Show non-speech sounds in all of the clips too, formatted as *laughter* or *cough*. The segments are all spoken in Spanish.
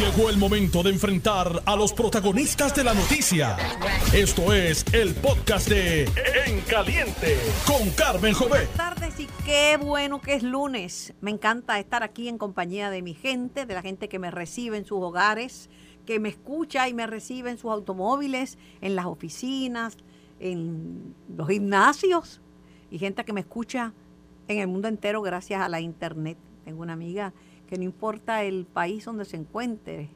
Llegó el momento de enfrentar a los protagonistas de la noticia. Esto es el podcast de En Caliente con Carmen Jovet. Buenas tardes y qué bueno que es lunes. Me encanta estar aquí en compañía de mi gente, de la gente que me recibe en sus hogares, que me escucha y me recibe en sus automóviles, en las oficinas, en los gimnasios y gente que me escucha en el mundo entero gracias a la internet. Tengo una amiga que no importa el país donde se encuentre,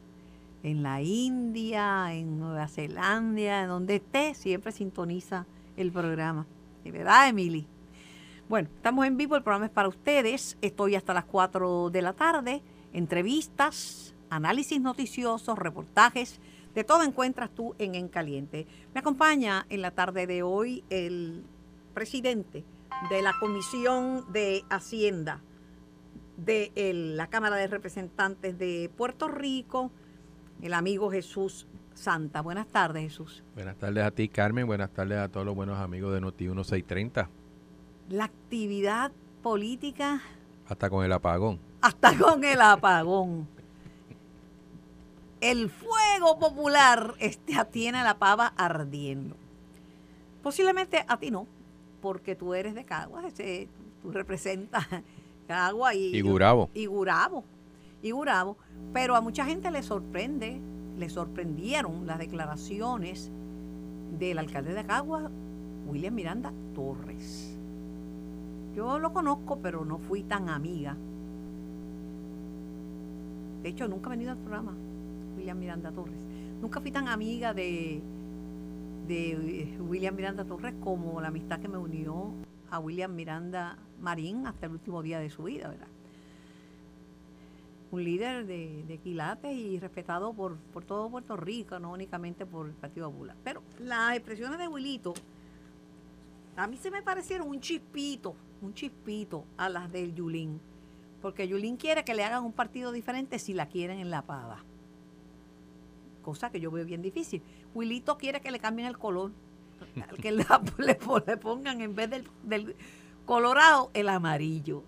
en la India, en Nueva Zelanda, donde esté, siempre sintoniza el programa. ¿De verdad, Emily? Bueno, estamos en vivo, el programa es para ustedes. Estoy hasta las 4 de la tarde. Entrevistas, análisis noticiosos, reportajes, de todo encuentras tú en En Caliente. Me acompaña en la tarde de hoy el presidente de la Comisión de Hacienda de el- la Cámara de Representantes de Puerto Rico, el amigo Jesús Santa. Buenas tardes, Jesús. Buenas tardes a ti, Carmen. Buenas tardes a todos los buenos amigos de Noti 1630. La actividad política Hasta con el apagón. hasta con el apagón. El fuego popular este, tiene la pava ardiendo. Posiblemente a ti no, porque tú eres de Caguas, ese- tú representas Caguas y, Y Gurabo. y Gurabo. Y Gurabo. Pero a mucha gente le sorprende, le sorprendieron las declaraciones del alcalde de Caguas, William Miranda Torres. Yo lo conozco, pero no fui tan amiga. De hecho, nunca he venido al programa, William Miranda Torres. Nunca fui tan amiga de, de eh, William Miranda Torres como la amistad que me unió a William Miranda Marín hasta el último día de su vida, ¿verdad? Un líder de, quilates y respetado por, por todo Puerto Rico, no únicamente por el Partido Popular. Pero las expresiones de Wilito, a mí se me parecieron un chispito, un chispito a las del Yulín. Porque Yulín quiere que le hagan un partido diferente si la quieren en la pava. Cosa que yo veo bien difícil. Wilito quiere que le cambien el color. Que le, pon- *laughs* le pongan en vez del colorado el amarillo.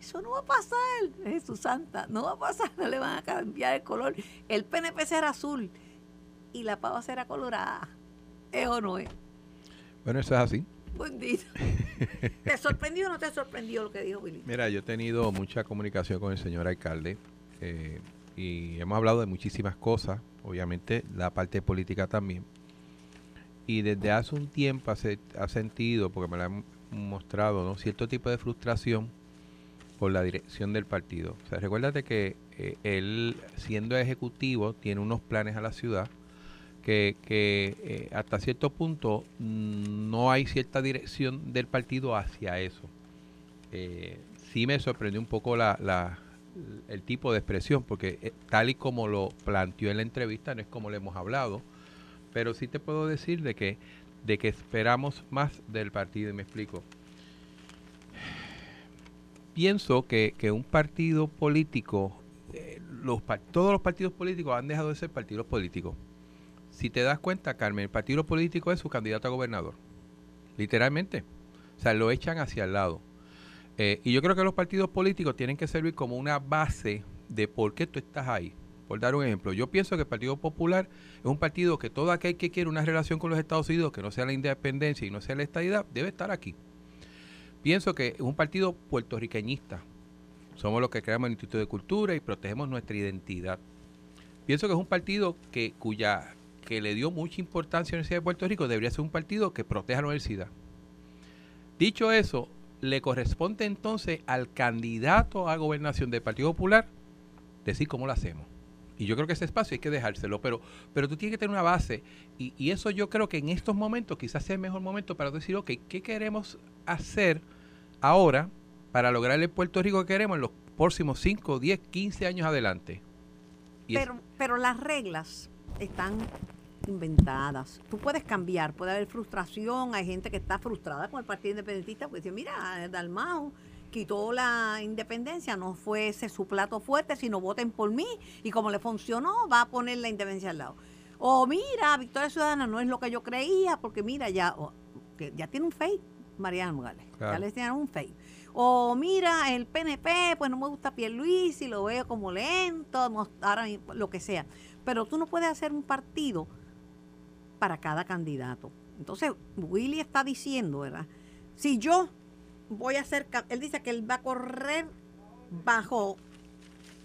Eso no va a pasar, Jesús Santa. No va a pasar, *laughs* no le van a cambiar el color. El PNP será azul y la pava será colorada. ¿Es o no es? Bueno, eso es así. Bendito. *laughs* ¿Te sorprendió o no te sorprendió lo que dijo Willy? Mira, yo he tenido mucha comunicación con el señor alcalde eh, y hemos hablado de muchísimas cosas, obviamente la parte política también. Y desde hace un tiempo ha sentido, porque me lo han mostrado, ¿no? cierto tipo de frustración por la dirección del partido. O sea, recuérdate que eh, él, siendo ejecutivo, tiene unos planes a la ciudad que, que, eh, hasta cierto punto mm, no hay cierta dirección del partido hacia eso. Eh, sí me sorprendió un poco la, la- el tipo de expresión, porque eh, tal y como lo planteó en la entrevista, no es como le hemos hablado, pero sí te puedo decir de que, de que esperamos más del partido, y me explico. Pienso que, que un partido político, eh, todos los partidos políticos han dejado de ser partidos políticos. Si te das cuenta, Carmen, el partido político es su candidato a gobernador. Literalmente. O sea, lo echan hacia el lado. Eh, y yo creo que los partidos políticos tienen que servir como una base de por qué tú estás ahí. Por dar un ejemplo, yo pienso que el Partido Popular es un partido que todo aquel que quiere una relación con los Estados Unidos, que no sea la independencia y no sea la estadidad, debe estar aquí. Pienso que es un partido puertorriqueñista. Somos los que creamos el Instituto de Cultura y protegemos nuestra identidad. Pienso que es un partido que cuya que le dio mucha importancia a la Universidad de Puerto Rico debería ser un partido que proteja la universidad. Dicho eso, le corresponde entonces al candidato a gobernación del Partido Popular decir cómo lo hacemos. Y yo creo que ese espacio hay que dejárselo, pero, pero tú tienes que tener una base. Y, y eso yo creo que en estos momentos quizás sea el mejor momento para decir, ok, ¿qué queremos hacer ahora para lograr el Puerto Rico que queremos en los próximos 5, 10, 15 años adelante? Pero, pero las reglas están inventadas. Tú puedes cambiar, puede haber frustración, hay gente que está frustrada con el Partido Independentista, pues dice, mira, Dalmao quitó la independencia, no fue ese su plato fuerte, sino voten por mí, y como le funcionó, va a poner la independencia al lado. O mira, Victoria Ciudadana no es lo que yo creía, porque mira, ya, ya tiene un fake, Mariana Nogales, ya Claro. le tienen un fake. O mira, el PNP, pues no me gusta Pierluisi, lo veo como lento, no- ahora lo que sea. Pero tú no puedes hacer un partido para cada candidato. Entonces, Willy está diciendo, ¿verdad? Si yo voy a hacer, él dice que él va a correr bajo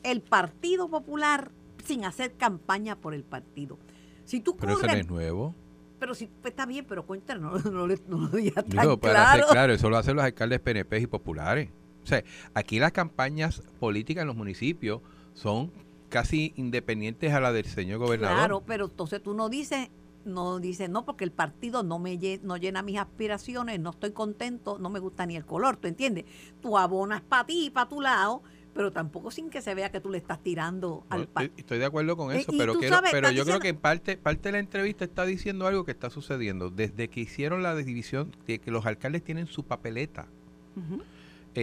el Partido Popular sin hacer campaña por el partido. Si tú Pero eso no corres, es nuevo. pero si pues, está bien, pero cuéntanos, no, *laughs* no, no lo digas tan Digo, para claro. ser claro, eso lo hacen los alcaldes PNP y populares. O sea, aquí las campañas políticas en los municipios son casi independientes a la del señor gobernador. Claro, pero entonces tú no dices, no dices, no, porque el partido no me no llena mis aspiraciones, no estoy contento, no me gusta ni el color, ¿tú entiendes? Tú abonas para ti, para tu lado, pero tampoco sin que se vea que tú le estás tirando al partido. estoy de acuerdo con Eh, eso, pero quiero, sabes, pero yo creo que en parte, parte de la entrevista está diciendo algo que está sucediendo. Desde que hicieron la división de que los alcaldes tienen su papeleta.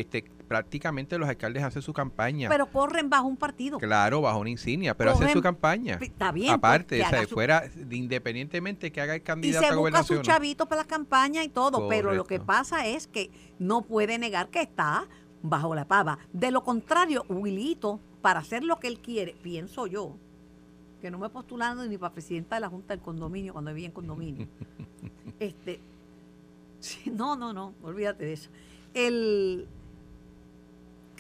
Este, prácticamente los alcaldes hacen su campaña. Pero corren bajo un partido. claro, bajo una insignia, pero hacen Corren- su campaña. Está bien. Aparte, pues, o que sea, su- fuera, de- independientemente que haga el y candidato se a busca ¿no? chavitos para la campaña y todo, pero lo que pasa es que no puede negar que está bajo la pava. De lo contrario, Wilito, para hacer lo que él quiere, pienso yo, que no me he postulado ni para presidenta de la Junta del Condominio cuando vivía en condominio. *laughs* este, *laughs* no, no, no, olvídate de eso. El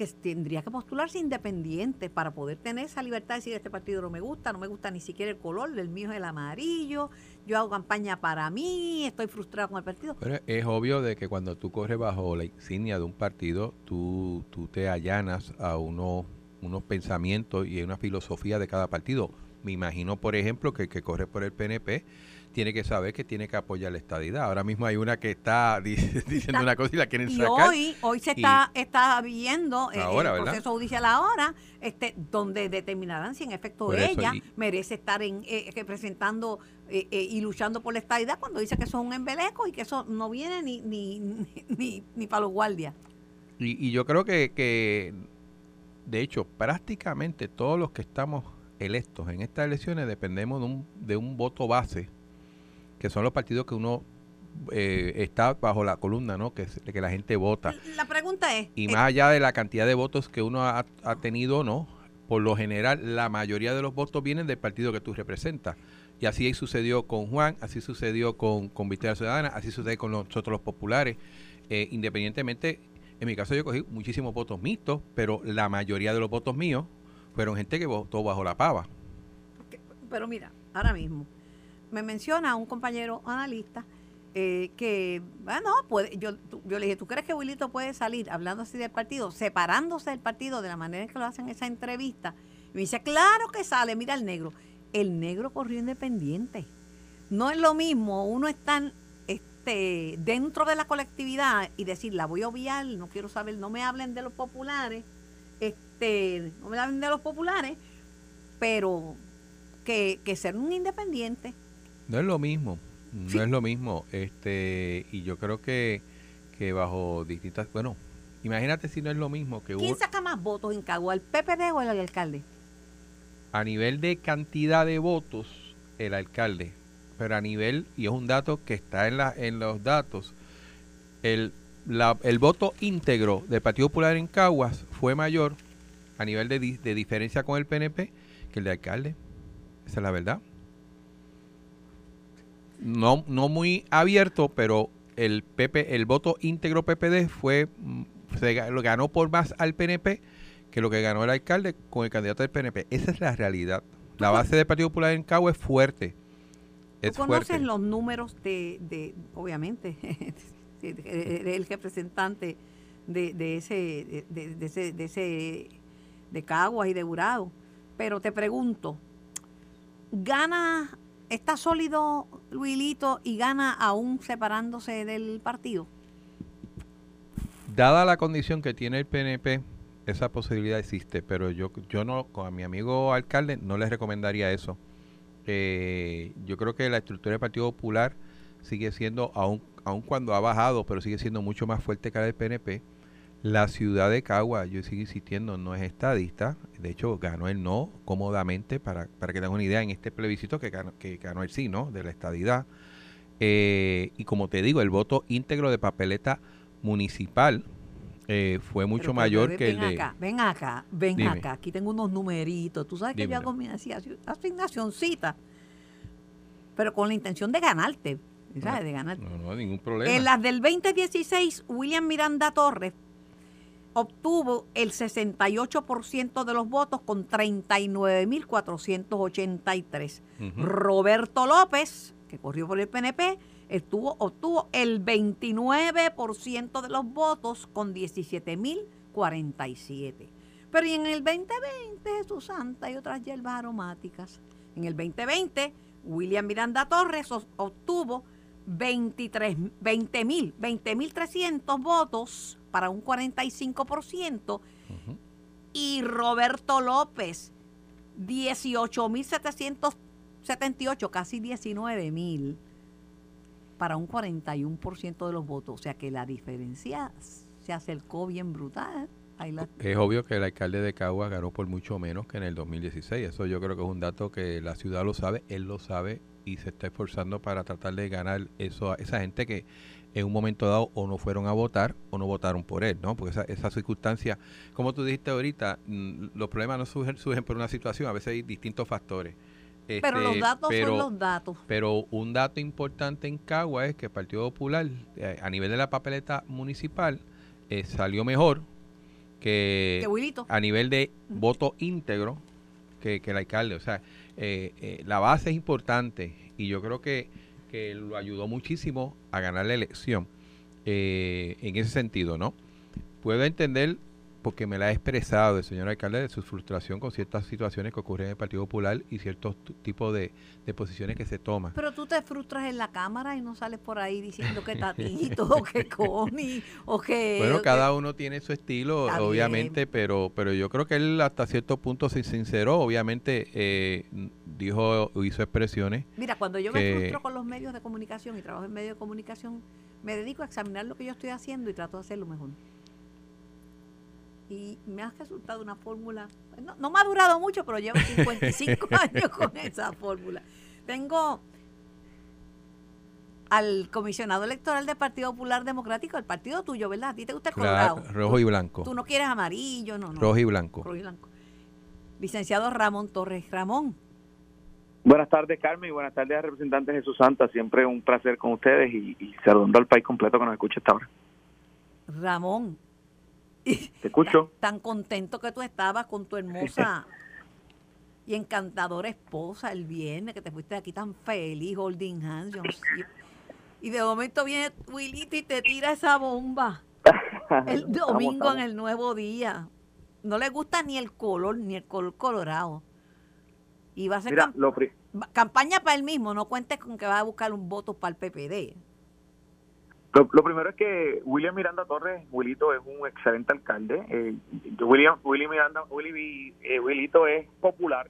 que tendría que postularse independiente para poder tener esa libertad de decir este partido no me gusta, no me gusta ni siquiera el color, del mío es el amarillo, yo hago campaña para mí, estoy frustrado con el partido. Pero es obvio de que cuando tú corres bajo la insignia de un partido, tú, tú te allanas a unos, unos pensamientos y una filosofía de cada partido. Me imagino, por ejemplo, que el que corre por el PNP tiene que saber que tiene que apoyar la estadidad. Ahora mismo hay una que está di- *laughs* diciendo una cosa y la quieren Y sacar. hoy, hoy se está, está viendo eh, Ahora, el proceso judicial ahora, este, donde determinarán si en efecto Por ella y- merece estar en eh, representando eh, eh, y luchando por la estadidad cuando dice que eso es un embeleco y que eso no viene ni, ni, *laughs* ni, ni, ni para los guardias. Y, y yo creo que, que, de hecho, prácticamente todos los que estamos electos en estas elecciones dependemos de un, de un voto base, que son los partidos que uno eh, está bajo la columna, ¿no? Que, que la gente vota. La pregunta es, Y eh, más allá de la cantidad de votos que uno ha, ha tenido, ¿no? Por lo general, la mayoría de los votos vienen del partido que tú representas. Y así sucedió con Juan, así sucedió con, con Victoria Ciudadana, así sucede con nosotros los populares. Eh, independientemente, en mi caso yo cogí muchísimos votos mixtos, pero la mayoría de los votos míos fueron gente que votó bajo la pava. pero mira, ahora mismo me menciona un compañero analista eh, que, bueno, puede, yo, yo le dije, ¿tú crees que Wilito puede salir hablando así del partido, separándose del partido de la manera en que lo hacen en esa entrevista? Y me dice, claro que sale, mira el negro. El negro corrió independiente. No es lo mismo uno estar este, dentro de la colectividad y decir, la voy a obviar, no quiero saber, no me hablen de los populares, este, no me hablen de los populares, pero que, que ser un independiente. No es lo mismo, no Sí. es lo mismo. este Y yo creo que, que bajo distintas... Bueno, imagínate si no es lo mismo que ¿Quién hubo... saca más votos en Cagua, el PPD o el alcalde? a nivel de cantidad de votos, el alcalde, pero a nivel, y es un dato que está en, la, en los datos, el, la- el voto íntegro del Partido Popular en Caguas fue mayor a nivel de, de diferencia con el PNP que el de alcalde. Esa es la verdad. No, no muy abierto, pero el PP, el voto íntegro PPD fue mm, se ganó por más al PNP que lo que ganó el alcalde con el candidato del PNP. Esa es la realidad. La base del Partido Popular en Cabo es fuerte. Es ¿Tú conoces fuerte. los números de, de obviamente, *laughs* eres el representante de, de ese, de, de ese, de ese, de Caguas y de Urado? Pero te pregunto, ¿gana, está sólido Luilito y gana aún separándose del partido? Dada la condición que tiene el PNP, esa posibilidad existe, pero yo, yo no, con mi amigo alcalde, no les recomendaría eso. Eh, yo creo que la estructura del Partido Popular sigue siendo, aun, aun cuando ha bajado, pero sigue siendo mucho más fuerte que la del PNP. La ciudad de Cagua, yo sigo insistiendo, no es estadista. De hecho, ganó el no cómodamente, para, para que tengan una idea, en este plebiscito que ganó, que ganó el sí, ¿no? De la estadidad. Eh, y como te digo, el voto íntegro de papeleta municipal eh, fue mucho Pero, mayor ven que el de... acá, ven acá, ven Dime. acá. Aquí tengo unos numeritos. Tú sabes que yo hago mi asignacioncita. Pero con la intención de ganarte. ¿Sabes? De ganarte. No, no, ningún problema. En las del 2016, William Miranda Torres obtuvo el 68% de los votos con 39.483. Ujú. Roberto López, que corrió por el PNP, estuvo, obtuvo el 29% de los votos con 17.047. Pero y en el 2020, Jesús Santa y otras hierbas aromáticas. En el 2020, William Miranda Torres obtuvo 23, 20.000, 20.300 votos para un 45% Ujú. y Roberto López 18.778, casi 19.000 para un 41% de los votos. O sea que la diferencia se acercó bien brutal. La- Es obvio que el alcalde de Cagua ganó por mucho menos que en el 2016. Eso yo creo que es un dato que la ciudad lo sabe, él lo sabe y se está esforzando para tratar de ganar eso a esa gente que en un momento dado o no fueron a votar o no votaron por él, ¿no? Porque esa, esa circunstancia, como tú dijiste ahorita, mm, los problemas no surgen, surgen por una situación, a veces hay distintos factores. Pero Este, los datos pero- son los datos. pero un dato importante en Cagua es que el Partido Popular, eh, a nivel de la papeleta municipal, eh, salió mejor que, Que a nivel de voto íntegro que, que el alcalde. O sea, eh, eh, la base es importante y yo creo que, que lo ayudó muchísimo a ganar la elección eh, en ese sentido, ¿no? Puedo entender, porque me la ha expresado el señor alcalde, de su frustración con ciertas situaciones que ocurren en el Partido Popular y ciertos tipos de, de posiciones que se toman. Pero tú te frustras en la cámara y no sales por ahí diciendo que Tatito o que *laughs* Connie o que... Bueno, cada uno tiene su estilo, Está obviamente, pero pero yo creo que él hasta cierto punto se sinceró, obviamente eh, dijo, hizo expresiones. Mira, cuando yo que- me frustro con los medios de comunicación y trabajo en medios de comunicación, me dedico a examinar lo que yo estoy haciendo y trato de hacerlo mejor. Y me ha resultado una fórmula, no, no me ha durado mucho, pero llevo 55 *laughs* años con esa fórmula. Tengo al comisionado electoral del Partido Popular Democrático, el partido tuyo, ¿verdad? A ti te gusta el Claro, colorado. rojo y blanco. Tú no quieres amarillo, no, no. Rojo y blanco. Rojo y blanco. Licenciado Ramón Torres. Ramón, Buenas tardes, Carmen, y buenas tardes a representantes de Jesús Santa. Siempre un placer con ustedes y, y saludando al país completo que nos escucha esta hora. Ramón. Te escucho. Tan contento que tú estabas con tu hermosa *laughs* y encantadora esposa el viernes, que te fuiste de aquí tan feliz, holding hands. Y de momento viene Wilito y te tira esa bomba. El *laughs* domingo en el nuevo día. No le gusta ni el color, ni el color colorado. Y va a hacer Mira, cam- lo, campaña para él mismo. No cuentes con que va a buscar un voto para el PPD. Lo, lo primero es que William Miranda Torres, Wilito, es un excelente alcalde. Eh, William, Willy Miranda, Willy, eh, Wilito es popular,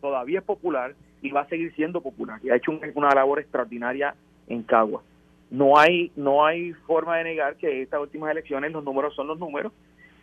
todavía es popular y va a seguir siendo popular. Y ha hecho un- una labor extraordinaria en Cagua. No hay, no hay forma de negar que estas últimas elecciones los números son los números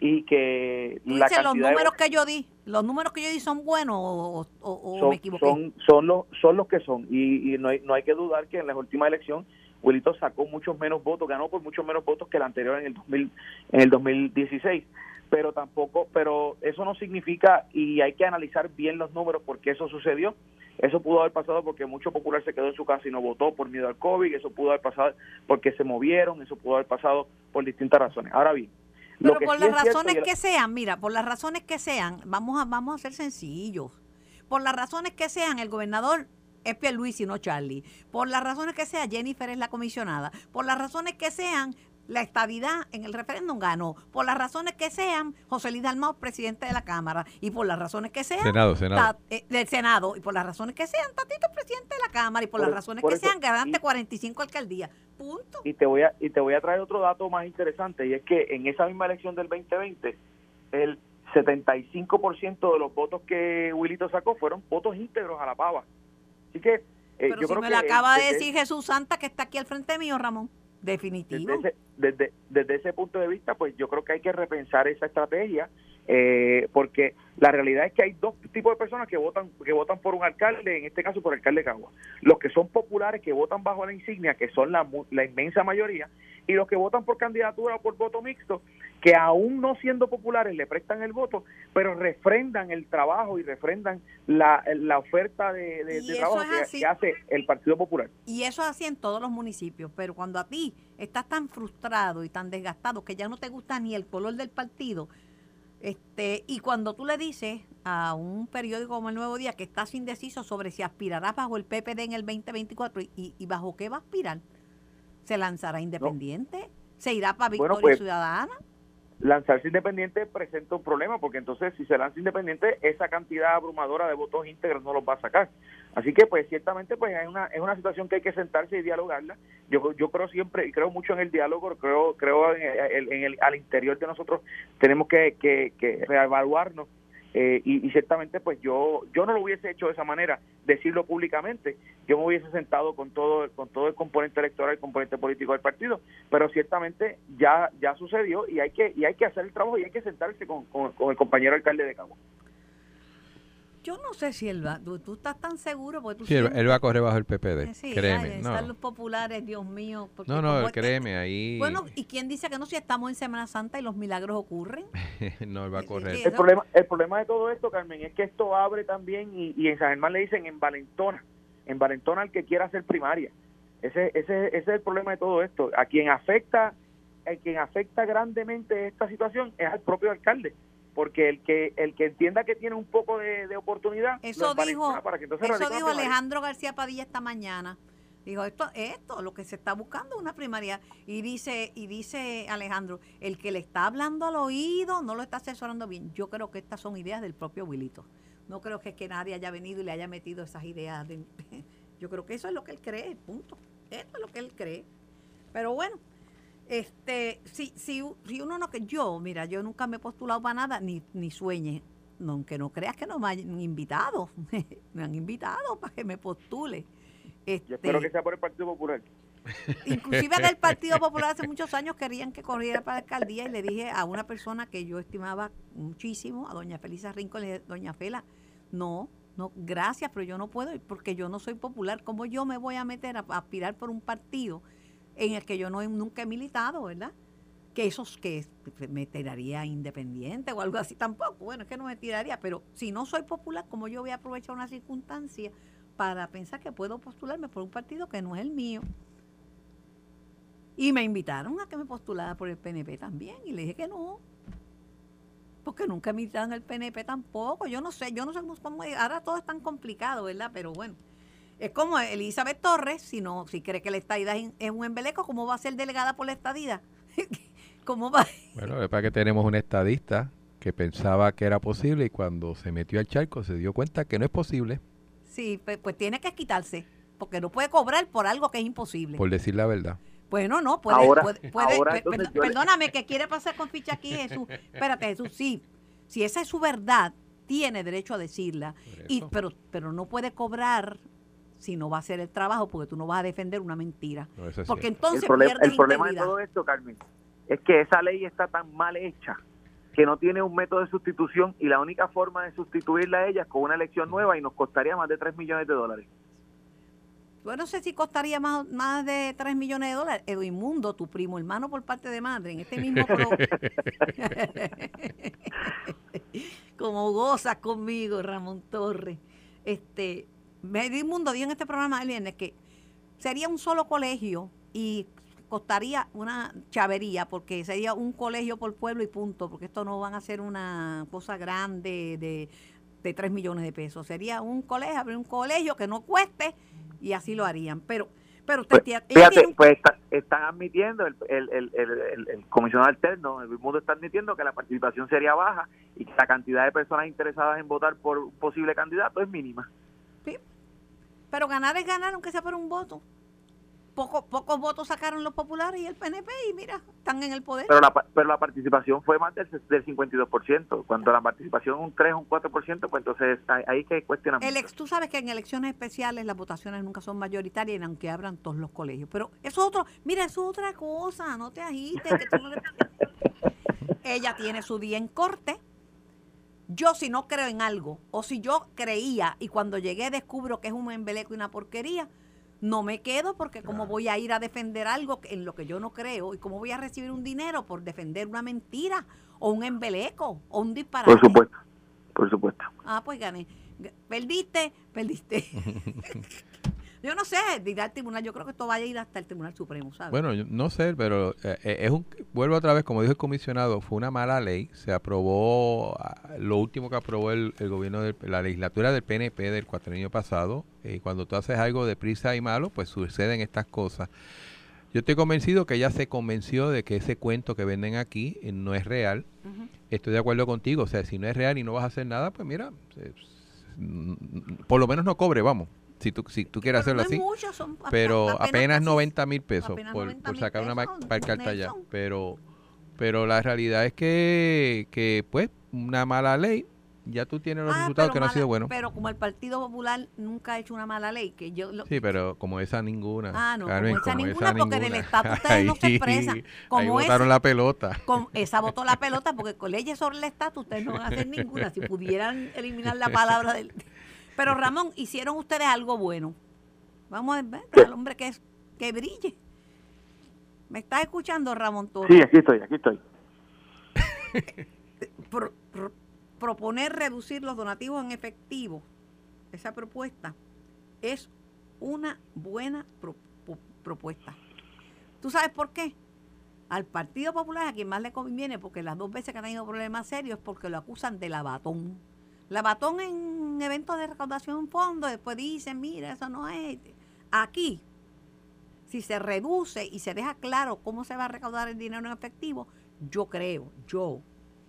y que la dices los de números que yo di. ¿Los números que yo di son buenos o, o- o son, me equivoqué? son, son los, son los que son. Y, y no, hay, no hay que dudar que en las últimas elecciones Wilito sacó muchos menos votos, ganó por muchos menos votos que el anterior en el 2000, en el 2016. Pero tampoco, pero eso no significa, y hay que analizar bien los números porque eso sucedió. Eso pudo haber pasado porque mucho popular se quedó en su casa y no votó por miedo al COVID, eso pudo haber pasado porque se movieron, eso pudo haber pasado por distintas razones. Ahora bien, Pero por sí las razones que sean, mira, por las razones que sean, vamos a, vamos a ser sencillos. Por las razones que sean, el gobernador es Pierluisi, no Charlie. Por las razones que sean, Jennifer es la comisionada. Por las razones que sean, la estadidad en el referéndum ganó. Por las razones que sean, José Luis Dalmau, presidente de la Cámara. Y por las razones que sean, Senado, Senado. Ta- eh, del Senado. Y por las razones que sean, Tatito, presidente de la Cámara. Y por, Por- las razones por que eso, sean, ganante y- 45 alcaldías. Punto. y te voy a y te voy a traer otro dato más interesante y es que en esa misma elección del 2020 el 75% de los votos que Wilito sacó fueron votos íntegros a la pava. Así que eh, Pero yo si creo me que lo acaba de decir Jesús Santa, que está aquí al frente mío, Ramón. Definitivo. desde ese, desde, desde ese punto de vista, pues yo creo que hay que repensar esa estrategia eh, porque la realidad es que hay dos tipos de personas que votan que votan por un alcalde, en este caso por el alcalde de Cagua. Los que son populares, que votan bajo la insignia, que son la, la inmensa mayoría, y los que votan por candidatura o por voto mixto, que aún no siendo populares le prestan el voto, pero refrendan el trabajo y refrendan la, la oferta de, de, trabajo que, hace el Partido Popular. Y eso es así en todos los municipios, pero cuando a ti estás tan frustrado y tan desgastado que ya no te gusta ni el color del partido, este, y cuando tú le dices a un periódico como El Nuevo Día que estás indeciso sobre si aspirarás bajo el PPD en el 2024 y, y bajo qué va a aspirar, ¿se lanzará independiente? ¿Se irá para Victoria pues, Ciudadana? Lanzarse independiente presenta un problema porque entonces si se lanza independiente esa cantidad abrumadora de votos íntegros no los va a sacar. Así que pues ciertamente pues es una, es una situación que hay que sentarse y dialogarla. Yo, yo creo siempre y creo mucho en el diálogo, creo creo en el, al interior de nosotros tenemos que, que, que reevaluarnos eh, y, ciertamente pues yo yo no lo hubiese hecho de esa manera decirlo públicamente. Yo me hubiese sentado con todo con todo el componente electoral el componente político del partido. Pero ciertamente ya ya sucedió y hay que y hay que hacer el trabajo y hay que sentarse con, con el compañero alcalde de Cabo yo no sé si él va, tú, estás tan seguro porque tú sí, él va a correr bajo el PPD, eh, sí, créeme. Están los populares, Dios mío. No, no, créeme, ahí... Bueno, ¿y quién dice que no si estamos en Semana Santa y los milagros ocurren? *laughs* no, él va a correr. el, problema, el problema de todo esto, Carmen, es que esto abre también, y, y en San Germán le dicen en Valentona, en Valentona al que quiera hacer primaria. Ese, ese, ese es el problema de todo esto. A quien afecta, a quien afecta grandemente esta situación es al propio alcalde porque el que el que entienda que tiene un poco de, oportunidad eso dijo eso dijo Alejandro García Padilla esta mañana. Dijo esto esto lo que se está buscando es una primaria y dice y dice Alejandro el que le está hablando al oído no lo está asesorando bien yo creo que estas son ideas del propio Wilito. No creo que, es que nadie haya venido y le haya metido esas ideas *laughs* yo creo que eso es lo que él cree punto. Eso es lo que él cree. Pero bueno este, si, si, si uno no que yo, mira, yo nunca me he postulado para nada, ni, ni sueñe, aunque no creas que no me han invitado, *laughs* me han invitado para que me postule. Este, yo espero que sea por el Partido Popular. Inclusive del Partido Popular hace muchos años querían que corriera para la alcaldía y le dije a una persona que yo estimaba muchísimo, a doña Felisa Rincón, le dije, doña Fela, no, no, gracias, pero yo no puedo porque yo no soy popular. ¿Cómo yo me voy a meter a aspirar por un partido? En el que yo no nunca he militado, ¿verdad? Que esos que me tiraría independiente o algo así tampoco. Bueno, es que no me tiraría, pero si no soy popular, como yo voy a aprovechar una circunstancia para pensar que puedo postularme por un partido que no es el mío? Y me invitaron a que me postulara por el PNP también y le dije que no. Porque nunca militado en el PNP tampoco. Yo no sé, yo no sé cómo, ahora todo es tan complicado, ¿verdad? Pero bueno. Es como Elizabeth Torres, si no, si cree que la estadidad es un embeleco, ¿cómo va a ser delegada por la estadidad? *laughs* ¿Cómo va? Bueno, es para que tenemos un estadista que pensaba que era posible y cuando se metió al charco se dio cuenta que no es posible. Sí, pues, pues tiene que quitarse, porque no puede cobrar por algo que es imposible. Por decir la verdad. Bueno, no, puede, ahora, puede, perdóname, que quiere pasar con ficha aquí, Jesús. *laughs* Espérate, Jesús, sí, si esa es su verdad, tiene derecho a decirla, y, pero, pero no puede cobrar si no va a hacer el trabajo porque tú no vas a defender una mentira. porque entonces el problema, el problema de todo esto, Carmen, es que esa ley está tan mal hecha que no tiene un método de sustitución y la única forma de sustituirla a ella es con una elección nueva y nos costaría más de 3 millones de dólares. Yo no sé si costaría más, más de 3 millones de dólares. Edwin Mundo, tu primo hermano por parte de madre, en este mismo *laughs* *laughs* Como goza conmigo, Ramón Torres. Este, Mundo dijo en este programa el que sería un solo colegio y costaría una chavería porque sería un colegio por pueblo y punto, porque esto no van a ser una cosa grande de, de 3 millones de pesos. Sería un colegio, abrir un colegio que no cueste y así lo harían. Pero pero usted pues, fíjate, pues están admitiendo, el, el, el, el, comisionado alterno, el mundo está admitiendo que la participación sería baja y que la cantidad de personas interesadas en votar por un posible candidato es mínima. Pero ganar es ganar, aunque sea por un voto. Poco, pocos votos sacaron los populares y el PNP y mira, están en el poder. Pero la, pero la participación fue más del, del 52%. Cuando la participación un 3 o un 4%, pues entonces ahí que cuestionar. El tú sabes que en elecciones especiales las votaciones nunca son mayoritarias, aunque abran todos los colegios. Pero eso es otro, mira, eso es otra cosa, no te agites. *laughs* Ella tiene su día en corte Yo si no creo en algo, o si yo creía y cuando llegué descubro que es un embeleco y una porquería, no me quedo porque cómo voy a ir a defender algo en lo que yo no creo y cómo voy a recibir un dinero por defender una mentira o un embeleco o un disparate. Por supuesto, por supuesto. Ah, pues gané. Perdiste, perdiste. *laughs* Yo no sé, dirá el tribunal, yo creo que esto vaya a ir hasta el Tribunal Supremo, ¿sabes? Bueno, yo no sé, pero eh, eh, es un, vuelvo otra vez, como dijo el comisionado, fue una mala ley, se aprobó, ah, lo último que aprobó el, gobierno de la legislatura del PNP del cuatrienio pasado, y cuando tú haces algo de prisa y malo, pues suceden estas cosas. Yo estoy convencido que ella se convenció de que ese cuento que venden aquí eh, no es real. Estoy de acuerdo contigo, o sea, si no es real y no vas a hacer nada, pues mira, por lo menos no cobre, vamos si tú, si tú quieres hacerlo así. pero apenas, 90 mil pesos por, sacar una carta allá. Pero, pero la realidad es que, que, pues, una mala ley, ya tú tienes los ah, resultados que no han sido buenos. Pero como el Partido Popular nunca ha hecho una mala ley, que yo... sí, pero como esa ninguna. Ah, no, como, esa, ninguna, porque en el estatus ustedes no se *laughs* expresan. Como ahí votaron la pelota. Con, esa *laughs* votó la pelota, porque con leyes sobre el estatus ustedes no van a hacer ninguna. Si pudieran eliminar la palabra del pero Ramón, hicieron ustedes algo bueno. Vamos a ver al hombre que, es, que brille. ¿Me estás escuchando, Ramón Torres? Sí, aquí estoy, aquí estoy. *laughs* proponer reducir los donativos en efectivo, esa propuesta, es una buena propuesta. ¿Tú sabes por qué? Al Partido Popular, a quien más le conviene, porque las dos veces que han tenido problemas serios es porque lo acusan de lavatón batón en eventos de recaudación en fondo, después dicen, mira, eso no es. Aquí, si se reduce y se deja claro cómo se va a recaudar el dinero en efectivo, yo creo, yo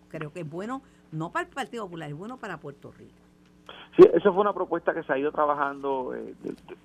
creo que es bueno, no para el Partido Popular, es bueno para Puerto Rico. Sí, esa fue una propuesta que se ha ido trabajando, eh,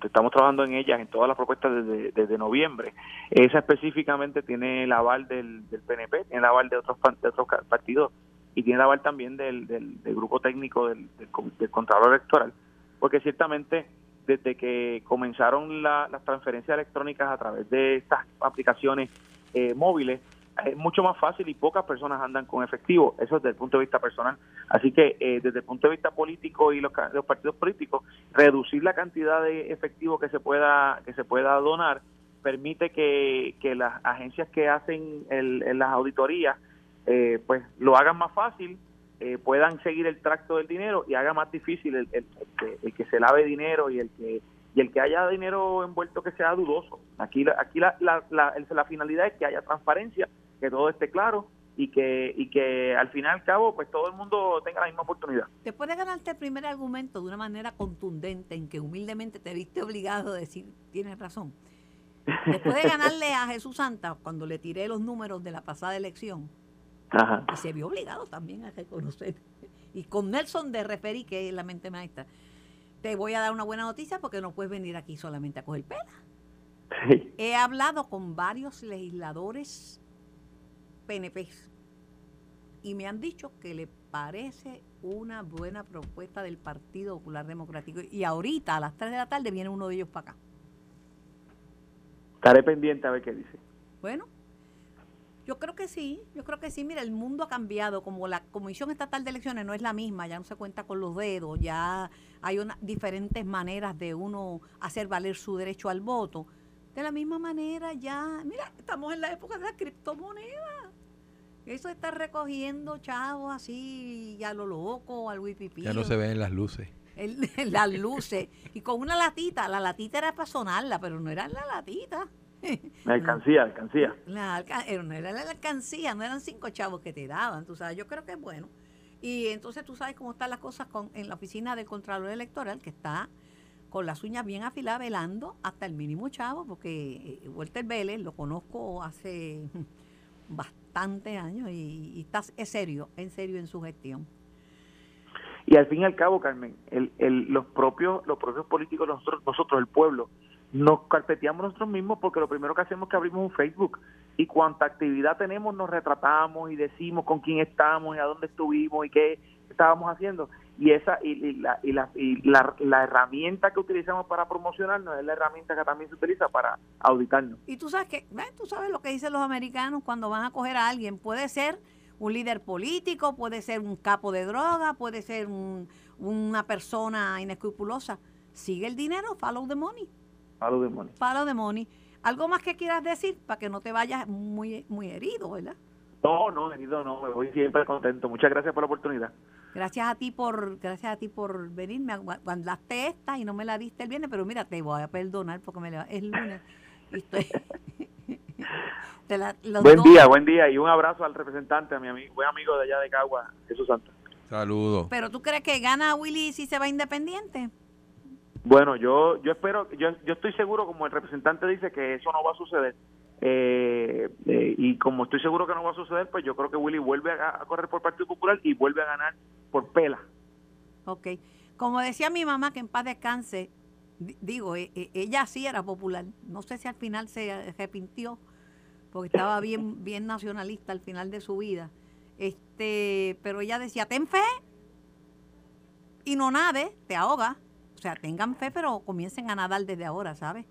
estamos trabajando en ellas, en todas las propuestas desde, desde noviembre. Esa específicamente tiene el aval del, del PNP, tiene el aval de otros, de otros partidos y tiene la aval también del, del, grupo técnico del, del, Contralor Electoral, porque ciertamente desde que comenzaron las transferencias electrónicas a través de estas aplicaciones eh, móviles, es mucho más fácil y pocas personas andan con efectivo, eso desde el punto de vista personal. Así que eh, desde el punto de vista político y los, los, partidos políticos, reducir la cantidad de efectivo que se pueda que se pueda donar permite que, que las agencias que hacen el, las auditorías eh, pues lo hagan más fácil, eh, puedan seguir el tracto del dinero y haga más difícil el, el, que se lave dinero y el que y el que haya dinero envuelto que sea dudoso. Aquí, aquí la, la, la, finalidad es que haya transparencia, que todo esté claro y que y que al fin y al cabo pues todo el mundo tenga la misma oportunidad. Después de ganarte el primer argumento de una manera contundente en que humildemente te viste obligado a decir tienes razón. Después de *laughs* ganarle a Jesús Santa cuando le tiré los números de la pasada elección, y se vio obligado también a reconocer. Y con Nelson de referí, que es la mente maestra, te voy a dar una buena noticia porque no puedes venir aquí solamente a coger pela. He hablado con varios legisladores PNP y me han dicho que le parece una buena propuesta del Partido Popular Democrático. Y ahorita a las 3 de la tarde viene uno de ellos para acá. Estaré pendiente a ver qué dice. Bueno, yo creo que sí, yo creo que sí. Mira, el mundo ha cambiado. Como la Comisión Estatal de Elecciones no es la misma, ya no se cuenta con los dedos, ya hay una, diferentes maneras de uno hacer valer su derecho al voto. De la misma manera, ya, mira, estamos en la época de la criptomoneda. Eso está recogiendo chavos así, a lo loco, al wipipi. Ya no se ven las luces. *laughs* las luces. Y con una latita, la latita era para sonarla, pero no era la latita. *laughs* La alcancía, alcancía. La eh, no era la alcancía, no eran cinco chavos que te daban, tú sabes, yo creo que es bueno. Y entonces tú sabes cómo están las cosas con, en la oficina del Contralor Electoral, que está con las uñas bien afiladas, velando hasta el mínimo chavo, porque eh, Walter Vélez lo conozco hace *laughs* bastantes años y, está es serio, en serio en su gestión. Y al fin y al cabo, Carmen, el, el, los propios los propios políticos, nosotros, nosotros el pueblo, nos carpeteamos nosotros mismos porque lo primero que hacemos es que abrimos un Facebook. Y cuanta actividad tenemos nos retratamos y decimos con quién estamos y a dónde estuvimos y qué estábamos haciendo. Y esa y, la, y, la, y la, la, herramienta que utilizamos para promocionarnos es la herramienta que también se utiliza para auditarnos. Y tú sabes que tú sabes lo que dicen los americanos cuando van a coger a alguien. Puede ser un líder político, puede ser un capo de droga, puede ser un- una persona inescrupulosa. Sigue el dinero, follow the money, Follow the money. follow the money. ¿Algo más que quieras decir para que no te vayas muy, muy herido, verdad? No, no, herido no, me voy siempre contento. Muchas gracias por la oportunidad. Gracias a ti por, gracias a ti por venirme. Aguantaste esta y no me la diste el viernes, pero mira, te voy a perdonar porque me la, es lunes. Y estoy, *laughs* te la- los Buen dos- día, buen día y un abrazo al representante, a mi amigo, buen amigo de allá de Cagua, Jesús Santa. Saludos. Pero tú crees que gana Willy si se va independiente? Bueno, yo yo espero, yo, yo estoy seguro, como el representante dice, que eso no va a suceder. Eh, eh, y como estoy seguro que no va a suceder, pues yo creo que Willy vuelve a, a correr por Partido Popular y vuelve a ganar por pela. Ok. Como decía mi mamá, que en paz descanse, di- digo, e- e- ella sí era popular. No sé si al final se arrepintió, porque estaba *laughs* bien, bien nacionalista al final de su vida. Este, pero ella decía, ten fe y no nade, te ahoga. O sea, tengan fe, pero comiencen a nadar desde ahora, ¿sabes?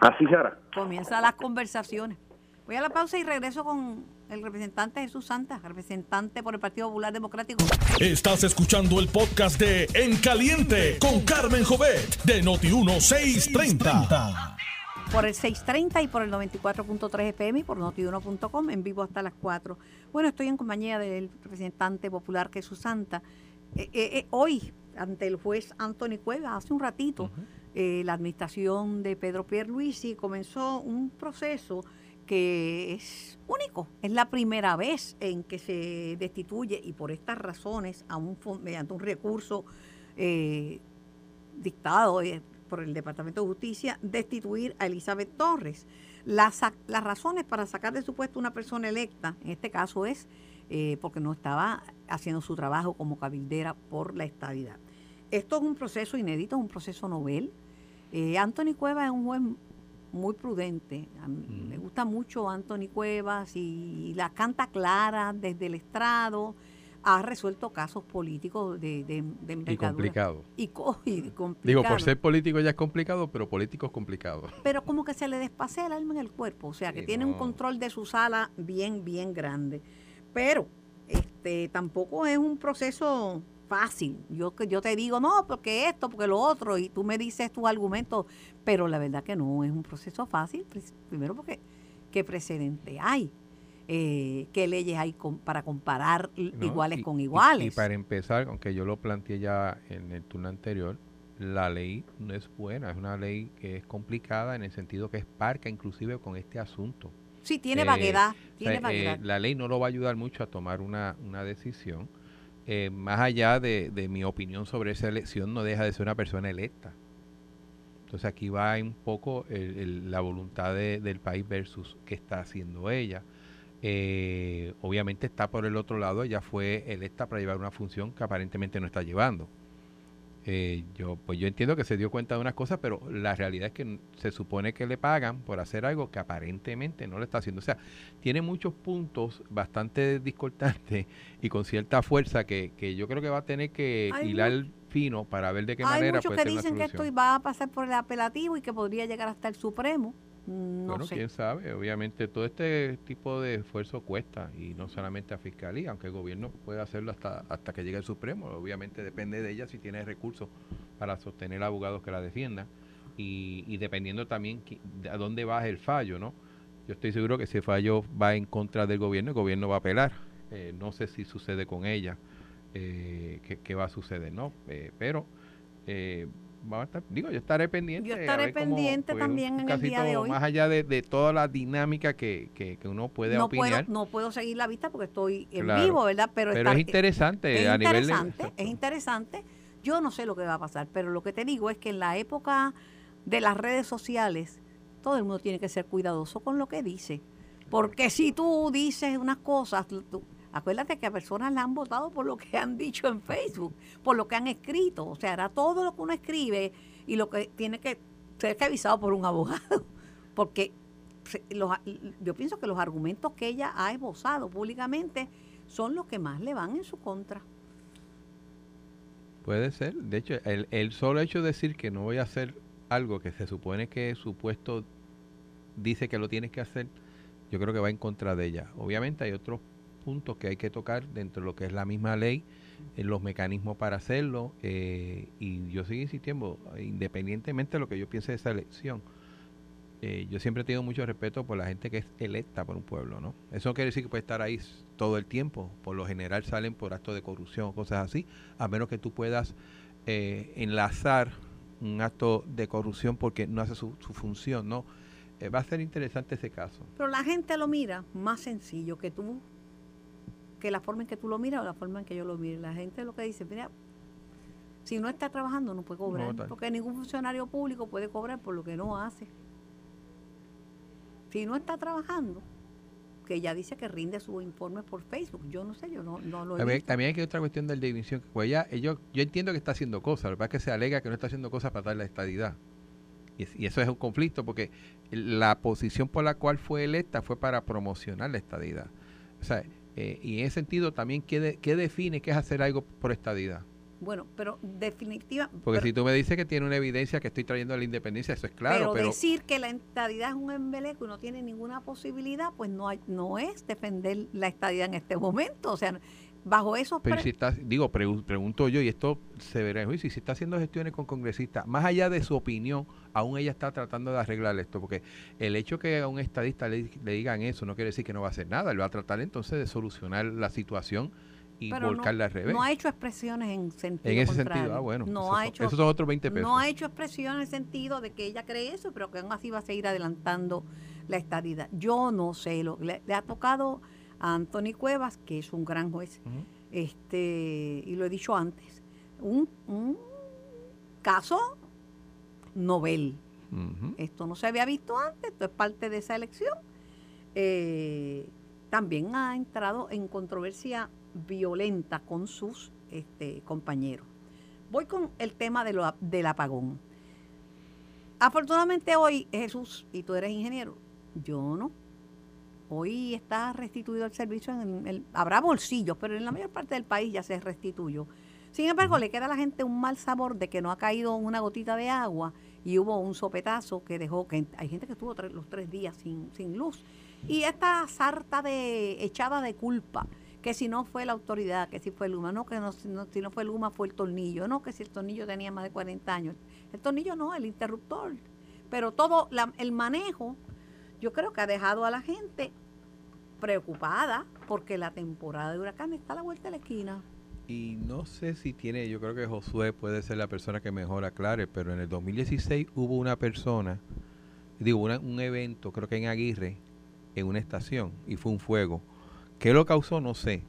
Así será. Comienzan las conversaciones. Voy a la pausa y regreso con el representante Jesús Santa, representante por el Partido Popular Democrático. Estás escuchando el podcast de En Caliente con Carmen Jovet de Noti1630. por el 630 y por el 94.3 FM y por notiuno.com en vivo hasta las 4. Bueno, estoy en compañía del representante popular Jesús Santa. Eh, eh, eh, hoy, ante el juez Anthony Cueva, hace un ratito, eh, la administración de Pedro Pierluisi comenzó un proceso que es único. Es la primera vez en que se destituye y por estas razones, a un, fon- mediante un recurso eh, dictado eh, por el Departamento de Justicia, destituir a Elizabeth Torres. Las, las razones para sacar de su puesto una persona electa, en este caso es eh, porque no estaba haciendo su trabajo como cabildera por la estabilidad. Esto es un proceso inédito, es un proceso novel. Eh, Anthony Cuevas es un juez muy prudente. A mí Mm. Me gusta mucho Anthony Cuevas y la canta clara desde el estrado. Ha resuelto casos políticos de, de, de Y complicado. Y, co- *laughs* y Digo, complicado. por ser político ya es complicado, pero político es complicado. Pero como que se le despasea el alma en el cuerpo. O sea, que Sí, tiene un control de su sala bien, bien grande. Pero este tampoco es un proceso fácil. Yo que yo te digo, no, porque esto, porque lo otro, y tú me dices tus argumentos, pero la verdad que no es un proceso fácil. Primero porque qué precedente hay, eh, qué leyes hay para comparar iguales Y- con y- iguales. Y, para empezar, aunque yo lo planteé ya en el turno anterior, la ley no es buena, es una ley que es complicada en el sentido que es parca inclusive con este asunto. Sí, tiene eh, vaguedad, tiene la ley no lo va a ayudar mucho a tomar una, una decisión. Eh, más allá de, de mi opinión sobre esa elección, no deja de ser una persona electa. Entonces aquí va un poco el- el- la voluntad de- del país versus qué está haciendo ella. Eh, obviamente está por el otro lado, ella fue electa para llevar una función que aparentemente no está llevando. Eh, yo pues yo entiendo que se dio cuenta de unas cosas, pero la realidad es que se supone que le pagan por hacer algo que aparentemente no le está haciendo. O sea, tiene muchos puntos bastante discordantes *laughs* y con cierta fuerza que, que yo creo que va a tener que Hay hilar fino para ver de qué Hay manera muchos puede que dicen que esto va a pasar por el apelativo y que podría llegar hasta el Supremo. Mm, No bueno, sé. quién sabe. Obviamente todo este tipo de esfuerzo cuesta y no solamente a Fiscalía, aunque el gobierno puede hacerlo hasta, hasta que llegue el Supremo. Obviamente depende de ella si tiene recursos para sostener abogados que la defiendan y, y dependiendo también de a dónde va el fallo, ¿no? Yo estoy seguro que si el fallo va en contra del gobierno, el gobierno va a apelar. Eh, no sé si sucede con ella, eh, qué, qué va a suceder, ¿no? Eh, pero eh, vamos a estar, digo, yo estaré pendiente. Yo estaré cómo- pendiente también en el día de hoy. Más allá de, de toda la dinámica que, que, que uno puede no puedo, opinar. no puedo seguir la vista porque estoy en Claro. vivo, ¿verdad? Pero, pero es interesante es a nivel de- interesante, es interesante. Yo no sé lo que va a pasar, pero lo que te digo es que en la época de las redes sociales, todo el mundo tiene que ser cuidadoso con lo que dice. Porque si tú dices unas cosas, tú- acuérdate que a personas le han votado por lo que han dicho en Facebook, por lo que han escrito. O sea, era todo lo que uno escribe y lo que tiene que ser revisado por un abogado. *laughs* Porque los- yo pienso que los argumentos que ella ha esbozado públicamente son los que más le van en su contra. Puede ser. De hecho, el, el solo hecho de decir que no voy a hacer algo que se supone que su puesto dice que lo tienes que hacer, yo creo que va en contra de ella. Obviamente hay otros puntos que hay que tocar dentro de lo que es la misma ley, en los mecanismos para hacerlo, eh, y yo sigo insistiendo, independientemente de lo que yo piense de esa elección, eh, yo siempre he tenido mucho respeto por la gente que es electa por un pueblo, ¿no? Eso no quiere decir que puede estar ahí todo el tiempo, por lo general salen por actos de corrupción o cosas así, a menos que tú puedas eh, enlazar un acto de corrupción porque no hace su, su función, ¿no? Eh, va a ser interesante ese caso. Pero la gente lo mira más sencillo que tú, que la forma en que tú lo miras o la forma en que yo lo miro. La gente lo que dice, mira, si no está trabajando no puede cobrar, porque ningún funcionario público puede cobrar por lo que no hace. Si no está trabajando, que ella dice que rinde sus informes por Facebook. Yo no sé, yo no, no lo he también, visto. también hay que otra cuestión del división. Pues ella, yo, yo entiendo que está haciendo cosas, lo que pasa es que se alega que no está haciendo cosas para dar la estadidad. Y, y, eso es un conflicto porque la posición por la cual fue electa fue para promocionar la estadidad. O sea, eh, y en ese sentido también, ¿qué, de, ¿qué define qué es hacer algo por estadidad? Bueno, pero definitiva. Porque pero, si tú me dices que tiene una evidencia que estoy trayendo a la independencia, eso es claro. Pero, Pero, decir que la estadidad es un embeleco y no tiene ninguna posibilidad, pues no hay, no es defender la estadidad en este momento. O sea, bajo esos pero si está, digo, pre- pregunto yo, y esto se verá en juicio, si está haciendo gestiones con congresistas, más allá de su opinión, aún ella está tratando de arreglar esto, porque el hecho que a un estadista le, le digan eso no quiere decir que no va a hacer nada, él va a tratar entonces de solucionar la situación y pero no, volcarla al revés. no ha hecho expresiones en sentido en ese contrario. sentido, ah, bueno, no ha son- hecho, esos son otros 20 pesos. no ha hecho expresiones en el sentido de que ella cree eso, pero que aún así va a seguir adelantando la estadidad. Yo no sé, lo, le, le ha tocado a Anthony Cuevas, que es un gran juez, este, y lo he dicho antes, un, un caso novel. Esto no se había visto antes, esto es parte de esa elección. Eh, también ha entrado en controversia violenta con sus este, compañeros. Voy con el tema de lo, del apagón. Afortunadamente hoy, Jesús, y tú eres ingeniero, yo no. Hoy está restituido el servicio, en el, habrá bolsillos, pero en la mayor parte del país ya se restituyó. Sin embargo, le queda a la gente un mal sabor de que no ha caído una gotita de agua y hubo un sopetazo que dejó que hay gente que estuvo tres- los tres días sin, sin luz. Y esta sarta de echada de culpa, que si no fue la autoridad, que si fue Luma, no, que no, si no, si no fue Luma fue el tornillo, no, que si el tornillo tenía más de 40 años. El tornillo no, el interruptor. Pero todo la- el manejo, yo creo que ha dejado a la gente preocupada porque la temporada de huracanes está a la vuelta de la esquina. Y no sé si tiene, yo creo que Josué puede ser la persona que mejor aclare, pero en el 2016 hubo una persona, digo, un evento, creo que en Aguirre, en una estación, y fue un fuego. ¿Qué lo causó? No sé.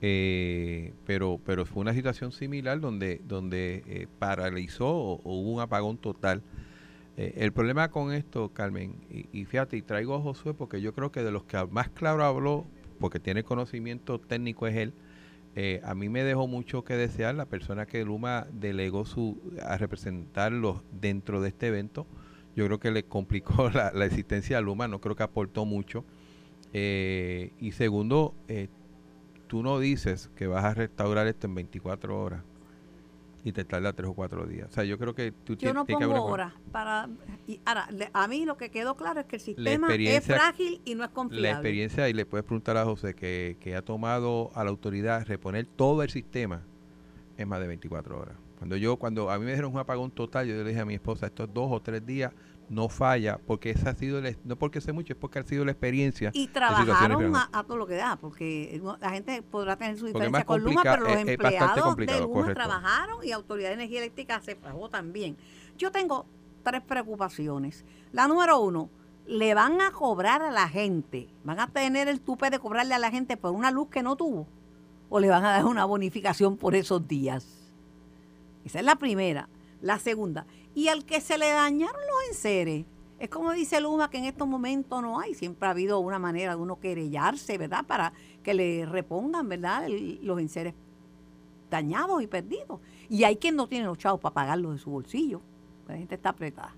Eh, pero, pero fue una situación similar donde, donde eh, paralizó o hubo un apagón total. Eh, el problema con esto, Carmen, y, fíjate, y traigo a Josué porque yo creo que de los que más claro habló, porque tiene conocimiento técnico es él, eh, a mí me dejó mucho que desear la persona que Luma delegó su, a representarlos dentro de este evento. Yo creo que le complicó *laughs* la, la existencia a Luma, no creo que aportó mucho. Eh, y segundo, eh, tú no dices que vas a restaurar esto en 24 horas y te tarda 3 o 4 días. O sea, yo creo que tú tienes no que pongo horas para... Y ahora, le- a mí lo que quedó claro es que el sistema es frágil y no es confiable. La experiencia, y le puedes preguntar a José, que, que ha tomado a la autoridad reponer todo el sistema en más de 24 horas. Cuando yo, cuando a mí me dijeron un apagón total, yo le dije a mi esposa, estos dos o tres días no falla, porque esa ha sido, el- no porque sé mucho, es porque ha sido la experiencia. Y trabajaron a, a todo lo que da, porque la gente podrá tener su diferencia con Luma, pero los es- es bastante empleados de Luma correcto. trabajaron y Autoridad de Energía Eléctrica se fajó también. Yo tengo tres preocupaciones. La número uno, le van a cobrar a la gente, van a tener el tupe de cobrarle a la gente por una luz que no tuvo, o le van a dar una bonificación por esos días. Esa es la primera. La segunda, y al que se le dañaron los enseres, es como dice Luma que en estos momentos no hay, siempre ha habido una manera de uno querellarse, ¿verdad? Para que le repongan, ¿verdad? Los enseres dañados y perdidos. Y hay quien no tiene los chavos para pagarlos de su bolsillo. La gente está apretada.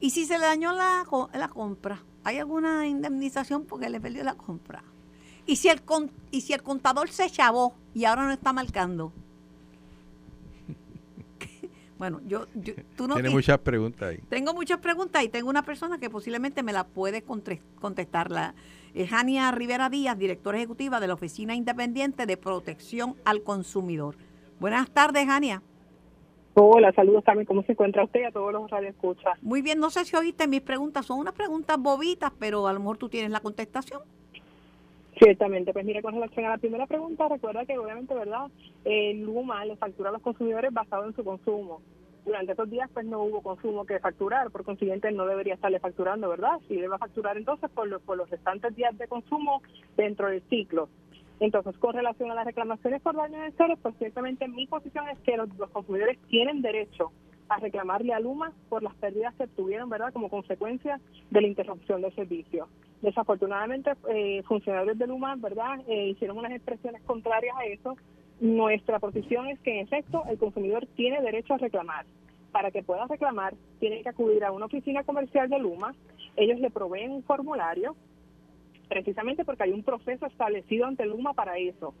Y si se le dañó la, la compra, ¿hay alguna indemnización porque le perdió la compra? Y si el, y si el contador se chavó y ahora no está marcando, Bueno, yo, tú no Tiene muchas preguntas ahí. Tengo muchas preguntas y tengo una persona que posiblemente me la puede contestar. La, es Jania Rivera Díaz, directora ejecutiva de la Oficina Independiente de Protección al Consumidor. Buenas tardes, Jania. Hola, saludos también. ¿Cómo se encuentra usted y a todos los radioescuchas? Muy bien, no sé si oíste mis preguntas. Son unas preguntas bobitas, pero a lo mejor tú tienes la contestación. Ciertamente, pues mire, con relación a la primera pregunta, recuerda que obviamente, ¿verdad? El Luma le factura a los consumidores basado en su consumo. Durante estos días, pues no hubo consumo que facturar, por consiguiente no debería estarle facturando, ¿verdad? Si debe facturar entonces por los, por los restantes días de consumo dentro del ciclo. Entonces, con relación a las reclamaciones por daños en seres, pues ciertamente mi posición es que los, los consumidores tienen derecho a reclamarle a Luma por las pérdidas que tuvieron, ¿verdad?, como consecuencia de la interrupción del servicio. Desafortunadamente, eh, funcionarios de Luma, ¿verdad?, eh, hicieron unas expresiones contrarias a eso. Nuestra posición es que, en efecto, el consumidor tiene derecho a reclamar. Para que pueda reclamar, tiene que acudir a una oficina comercial de Luma. Ellos le proveen un formulario, precisamente porque hay un proceso establecido ante Luma para eso.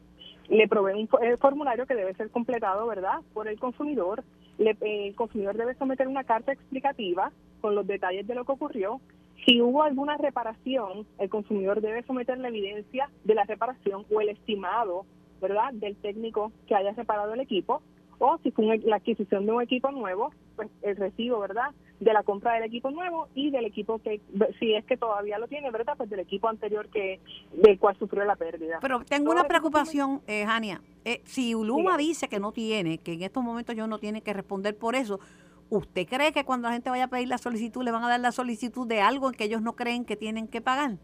Le proveen un formulario que debe ser completado, ¿verdad?, por el consumidor. el consumidor debe someter una carta explicativa con los detalles de lo que ocurrió si hubo alguna reparación, el consumidor debe someter la evidencia de la reparación o el estimado, ¿verdad?, del técnico que haya reparado el equipo. O si fue la adquisición de un equipo nuevo, pues el recibo, ¿verdad?, de la compra del equipo nuevo y del equipo que, si es que todavía lo tiene, ¿verdad?, pues del equipo anterior que del cual sufrió la pérdida. Pero tengo una preocupación, eh, Jania. Eh, si Uluma dice que no tiene, que en estos momentos yo no tiene que responder por eso, ¿Usted cree que cuando la gente vaya a pedir la solicitud le van a dar la solicitud de algo en que ellos no creen que tienen que pagar?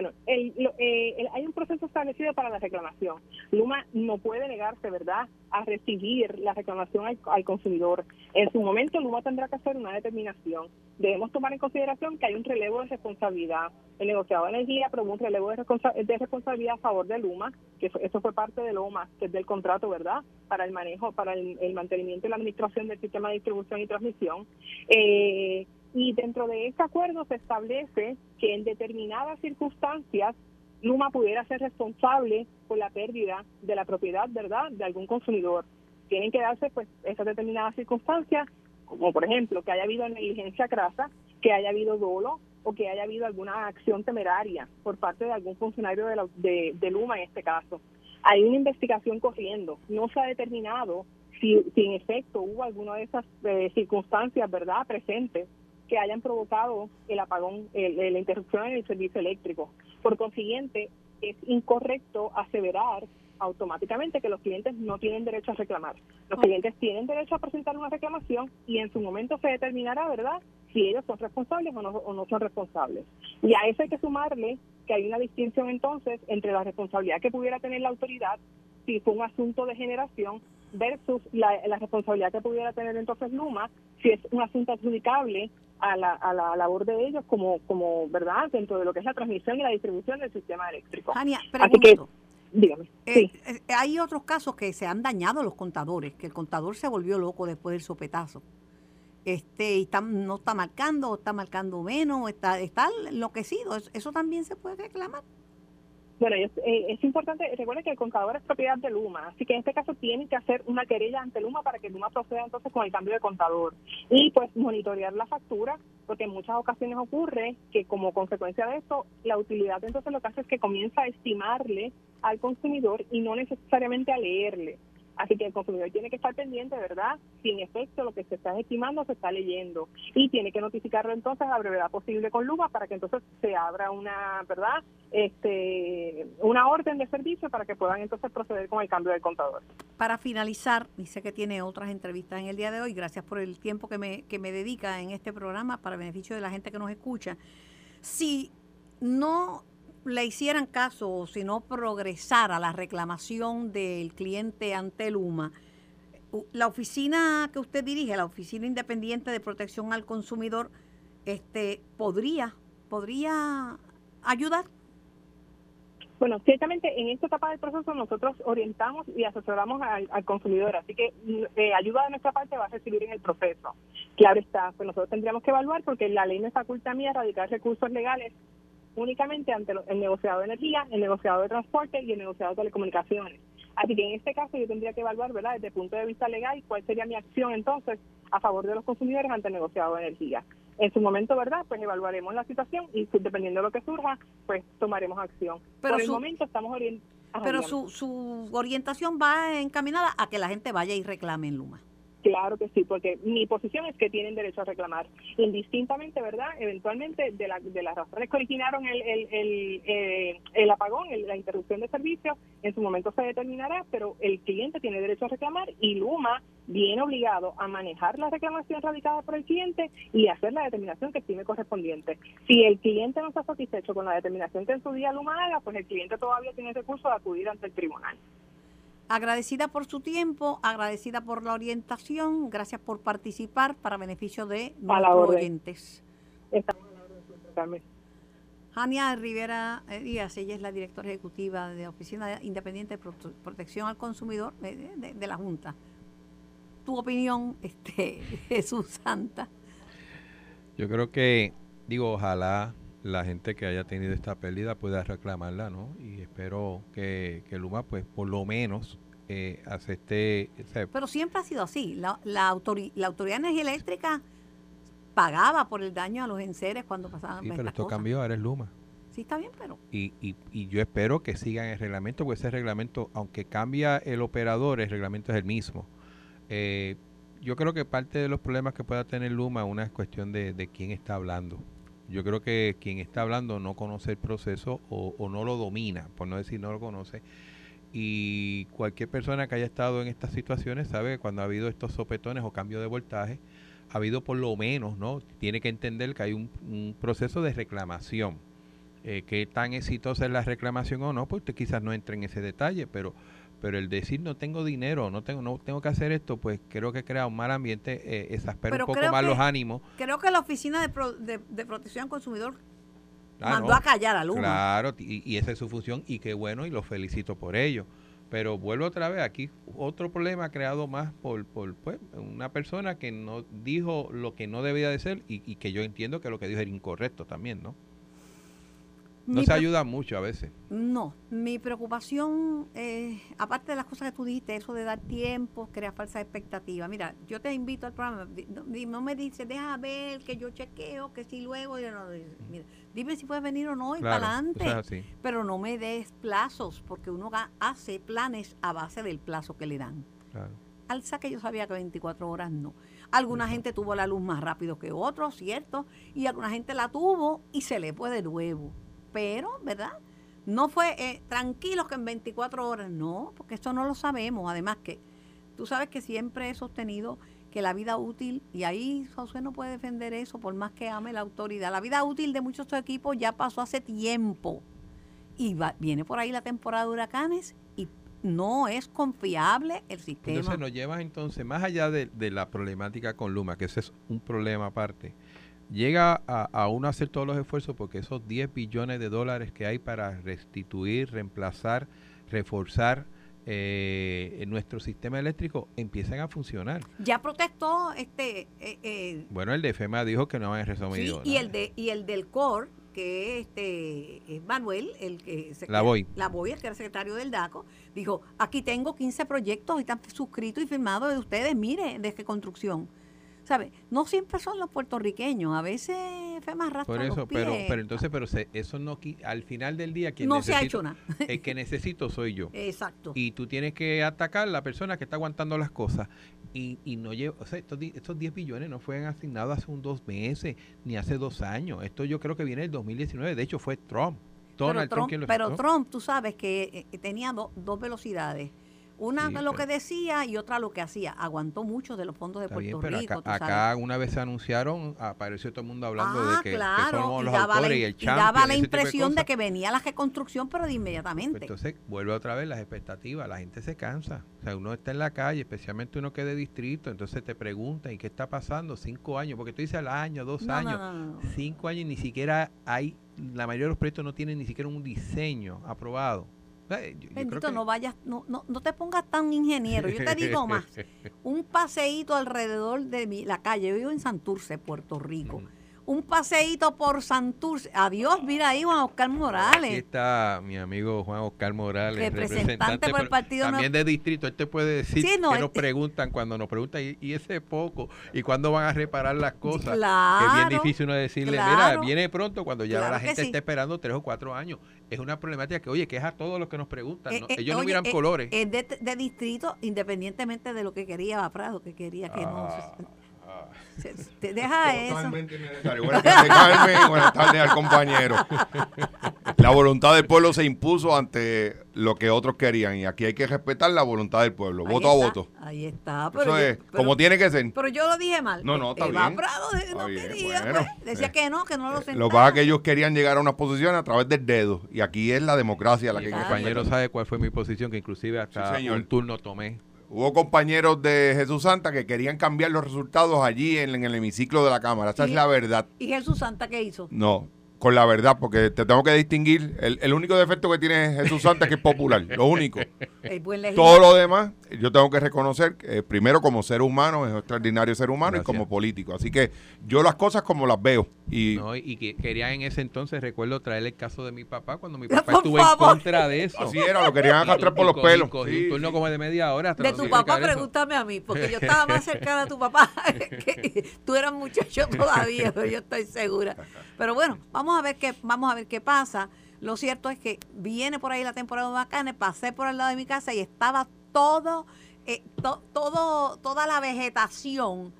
Bueno, eh, hay un proceso establecido para la reclamación. Luma no puede negarse, ¿verdad?, a recibir la reclamación al, consumidor. En su momento, Luma tendrá que hacer una determinación. Debemos tomar en consideración que hay un relevo de responsabilidad. El negociado de energía probó un relevo de, responsabilidad a favor de Luma, que eso fue parte de Luma, que es del contrato, ¿verdad?, para el manejo, para el, mantenimiento y la administración del sistema de distribución y transmisión. Eh, y dentro de este acuerdo se establece que en determinadas circunstancias Luma pudiera ser responsable por la pérdida de la propiedad, ¿verdad?, de algún consumidor. Tienen que darse pues esas determinadas circunstancias, como por ejemplo que haya habido negligencia crasa, que haya habido dolo o que haya habido alguna acción temeraria por parte de algún funcionario de, de, Luma en este caso. Hay una investigación corriendo, no se ha determinado si, si en efecto hubo alguna de esas eh, circunstancias, ¿verdad?, presentes que hayan provocado el apagón, la interrupción en el servicio eléctrico. Por consiguiente, es incorrecto aseverar automáticamente que los clientes no tienen derecho a reclamar. Los clientes tienen derecho a presentar una reclamación y en su momento se determinará, ¿verdad?, si ellos son responsables o no, o no son responsables. Y a eso hay que sumarle que hay una distinción entonces entre la responsabilidad que pudiera tener la autoridad si fue un asunto de generación versus la, la responsabilidad que pudiera tener entonces Luma si es un asunto adjudicable a la, a la labor de ellos como, como, ¿verdad?, dentro de lo que es la transmisión y la distribución del sistema eléctrico. Jania, Así que, dígame. Eh, eh, hay otros casos que se han dañado los contadores, que el contador se volvió loco después del sopetazo. Este, y está, no está marcando, está marcando menos, está, está enloquecido. eso también se puede reclamar. Bueno, es, eh, es importante, recuerden que el contador es propiedad de Luma, así que en este caso tienen que hacer una querella ante Luma para que Luma proceda entonces con el cambio de contador y pues monitorear la factura, porque en muchas ocasiones ocurre que como consecuencia de esto, la utilidad entonces lo que hace es que comienza a estimarle al consumidor y no necesariamente a leerle. Así que el consumidor tiene que estar pendiente, ¿verdad? Si en efecto lo que se está estimando se está leyendo y tiene que notificarlo entonces a brevedad posible con Luma para que entonces se abra una, ¿verdad? Este, una orden de servicio para que puedan entonces proceder con el cambio del contador. Para finalizar, dice que tiene otras entrevistas en el día de hoy. Gracias por el tiempo que me, que me dedica en este programa para beneficio de la gente que nos escucha. Si no le hicieran caso o si no progresara la reclamación del cliente ante Luma, la oficina que usted dirige, la Oficina Independiente de Protección al Consumidor, este, podría, podría ayudar. Bueno, ciertamente en esta etapa del proceso nosotros orientamos y asesoramos al, consumidor, así que eh, ayuda de nuestra parte va a recibir en el proceso. Claro está, pues nosotros tendríamos que evaluar porque la ley me faculta a mí radicar recursos legales únicamente ante el negociado de energía, el negociado de transporte y el negociado de telecomunicaciones. Así que en este caso yo tendría que evaluar, ¿verdad?, desde el punto de vista legal, cuál sería mi acción entonces a favor de los consumidores ante el negociado de energía. En su momento, ¿verdad?, pues evaluaremos la situación y dependiendo de lo que surja, pues tomaremos acción. Pero Por el su- momento estamos orientados. Pero su, su orientación va encaminada a que la gente vaya y reclame en Luma. Claro que sí, porque mi posición es que tienen derecho a reclamar, indistintamente, ¿verdad? Eventualmente, de, la- de las razones que originaron el, el, el, eh, el apagón, la interrupción de servicio, en su momento se determinará, pero el cliente tiene derecho a reclamar y Luma viene obligado a manejar la reclamación radicada por el cliente y hacer la determinación que estime correspondiente. Si el cliente no está satisfecho con la determinación que en su día Luma haga, pues el cliente todavía tiene recurso de acudir ante el tribunal. Agradecida por su tiempo, agradecida por la orientación, gracias por participar para beneficio de nuestros oyentes. Jania Rivera eh, Díaz, ella es la directora ejecutiva de la Oficina Independiente de Prote- Protección al Consumidor eh, de, de la Junta. Tu opinión, *laughs* este Jesús Santa. Yo creo que, digo, ojalá la gente que haya tenido esta pérdida pueda reclamarla, ¿no? Y espero que, que Luma, pues, por lo menos eh, acepte, Pero siempre ha sido así. La, la, autori- la Autoridad de Energía Eléctrica pagaba por el daño a los enseres cuando pasaban sí, pero esto cosas. cambió, ahora es Luma. Sí, está bien, pero Y, y, y yo espero que sigan el reglamento, porque ese reglamento, aunque cambia el operador, el reglamento es el mismo. Eh, yo creo que parte de los problemas que pueda tener Luma es una cuestión de, de quién está hablando. Yo creo que quien está hablando no conoce el proceso o, o no lo domina, por no decir no lo conoce. Y cualquier persona que haya estado en estas situaciones sabe que cuando ha habido estos sopetones o cambio de voltaje, ha habido por lo menos, ¿no? Tiene que entender que hay un, un proceso de reclamación. Eh, qué tan exitosa es la reclamación o no, pues usted quizás no entre en ese detalle, pero pero el decir no tengo dinero, no tengo no tengo que hacer esto, pues creo que crea un mal ambiente, eh, exaspera Pero un poco más que- los ánimos. creo que la Oficina de, Pro- de- de Protección al Consumidor Ah, mandó no, a callar a Luma. Claro, y, y esa es su función y qué bueno y lo felicito por ello. Pero vuelvo otra vez, aquí otro problema creado más por, por pues, una persona que no dijo lo que no debía de ser y, y que yo entiendo que lo que dijo era incorrecto también, ¿no? No Mi se ayuda mucho a veces. No, mi preocupación, eh, aparte de las cosas que tú dijiste, eso de dar tiempo, crear falsas expectativas. Mira, yo te invito al programa, no, no me dices, deja ver, que yo chequeo, que si luego, yo no, mira, dime si puedes venir o no y Claro, para adelante. Pero no me des plazos, porque uno hace planes a base del plazo que le dan. Claro. Alza que yo sabía que 24 horas no. Alguna gente tuvo la luz más rápido que otros, ¿cierto? Y alguna gente la tuvo y se le fue de nuevo. Pero, ¿verdad? No fue eh, tranquilos que en 24 horas, no, porque esto no lo sabemos. Además que tú sabes que siempre he sostenido que la vida útil, y ahí José no puede defender eso por más que ame la autoridad, la vida útil de muchos de estos equipos ya pasó hace tiempo. Y va- viene por ahí la temporada de huracanes y no es confiable el sistema. Entonces nos lleva entonces, más allá de, de la problemática con Luma, que ese es un problema aparte, llega a, a uno hacer todos los esfuerzos porque esos 10 billones de dólares que hay para restituir, reemplazar, reforzar eh, nuestro sistema eléctrico empiezan a funcionar. Ya protestó este eh, eh, Bueno, el de FEMA dijo que no sí, resumido. y el de y el del COR que este es Manuel el que se- La Boy. la Boy, el que era secretario del DACO dijo aquí tengo 15 proyectos y están suscritos y firmados de ustedes mire de qué construcción ¿sabe? no siempre son los puertorriqueños a veces FEMA arrastra Por los eso, pero, pies. pero entonces, pero se- eso no, al final del día, quien no se ha hecho nada el que necesito soy yo. exacto y tú tienes que atacar a la persona que está aguantando las cosas y, y no lleva, o sea, estos, estos 10 billones no fueron asignados hace un dos meses ni hace dos años. Esto yo creo que viene del 2019. De hecho, fue Trump. pero Donald Trump, Trump, quien lo pero. Trump, tú sabes que eh, tenía do- dos velocidades. Una Sí, lo que decía y otra lo que hacía. Aguantó mucho de los fondos de bien, Puerto pero Rico. acá, una vez se anunciaron, apareció todo el mundo hablando ah, de que, que claro, somos los daba, la, autores y el daba champion, la tipo de impresión de, que venía la reconstrucción, pero de Pues inmediatamente. entonces vuelve otra vez las expectativas, la gente se cansa. O sea, uno está en la calle, especialmente uno que es de distrito, entonces te preguntan, ¿y qué está pasando? Cinco años, porque tú dices al año, dos No, años. no, no, no. cinco años y ni siquiera hay, la mayoría de los proyectos no tienen ni siquiera un diseño aprobado. Yo- creo Bendito, que- no vayas, no, no, no te pongas tan ingeniero. Yo te digo más. *laughs* Un paseíto alrededor de mi, la calle. Yo vivo en Santurce, Puerto Rico. Un paseíto por Santurce. Adiós, mira ahí Juan Oscar Aquí Morales. está mi amigo Juan Oscar Morales, Representante por el Partido También de distrito, él te puede decir Sí, no, que nos este- preguntan cuando nos preguntan, ¿y, y ese poco? ¿Y cuándo van a reparar las cosas? que es Claro, bien difícil uno decirle, claro. mira, viene pronto cuando ya Claro la gente sí. está esperando tres o cuatro años. Es una problemática que, oye, que es a todos los que nos preguntan. Eh, ¿no? eh, Ellos no oye, miran eh, colores. Es de, de distrito, independientemente de lo que quería Prado, que quería que no. Ah, se- te deja eso. Totalmente innecesario. Buenas tardes, Carmen. Buenas tardes al compañero. La voluntad del pueblo se impuso ante lo que otros querían y aquí hay que respetar la voluntad del pueblo, Ahí voto a voto. Ahí está. Pero, Eso yo- es pero- como tiene que ser. pero yo lo dije mal. No, no, está Eva bien. Prado Está no bien, quería, bueno. pues, decía Eh, que no, que no lo sentaba. Lo que pasa es que ellos querían llegar a unas posiciones a través del dedo y aquí es la democracia la que que compañero sabe cuál fue mi posición, que inclusive hasta Sí, señor. un turno tomé. Hubo compañeros de Jesús Santa que querían cambiar los resultados allí en, en el hemiciclo de la Cámara. Esa es la verdad. ¿Y Jesús Santa qué hizo? No, con la verdad, porque te tengo que distinguir. El, el único defecto que tiene Jesús Santa es que es popular. Lo único. *laughs* Todo lo demás, yo tengo que reconocer, eh, primero como ser humano, es un extraordinario ser humano Gracias. y como político. Así que yo las cosas como las veo. Y ¿no? Y que querían en ese entonces, recuerdo, traer el caso de mi papá, cuando mi *laughs* papá estuvo en contra de eso. así era, lo querían arrastrar por Y los pelos. cogí Sí, un turno sí. como de media hora. hasta De tu papá, eso. pregúntame a mí, porque yo *laughs* estaba más cercana a tu papá. que tú eras muchacho todavía, pero yo estoy segura. Pero bueno, vamos a ver qué, vamos a ver qué pasa. Lo cierto es que viene por ahí la temporada de huracanes, pasé por al lado de mi casa y estaba todo, eh, to- todo, toda la vegetación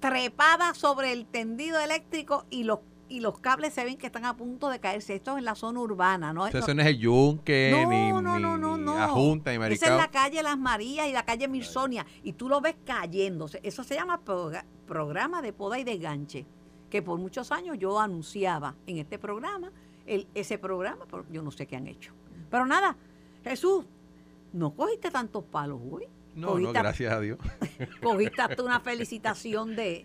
trepada sobre el tendido eléctrico y los y los cables se ven que están a punto de caerse. Esto es en la zona urbana, ¿no? O sea, No- eso no es el Yunque, no, ni, no, no, no, ni no. la Junta, ni Esa es Maricao. la calle Las Marías y la calle Mirsonia. Y tú lo ves cayéndose. Eso se llama programa de poda y desganche. Que por muchos años yo anunciaba en este programa, el, ese programa, pero yo no sé qué han hecho. Pero nada, Jesús, no cogiste tantos palos hoy. No, no, gracias a Dios. *laughs* Cogiste hasta una felicitación de,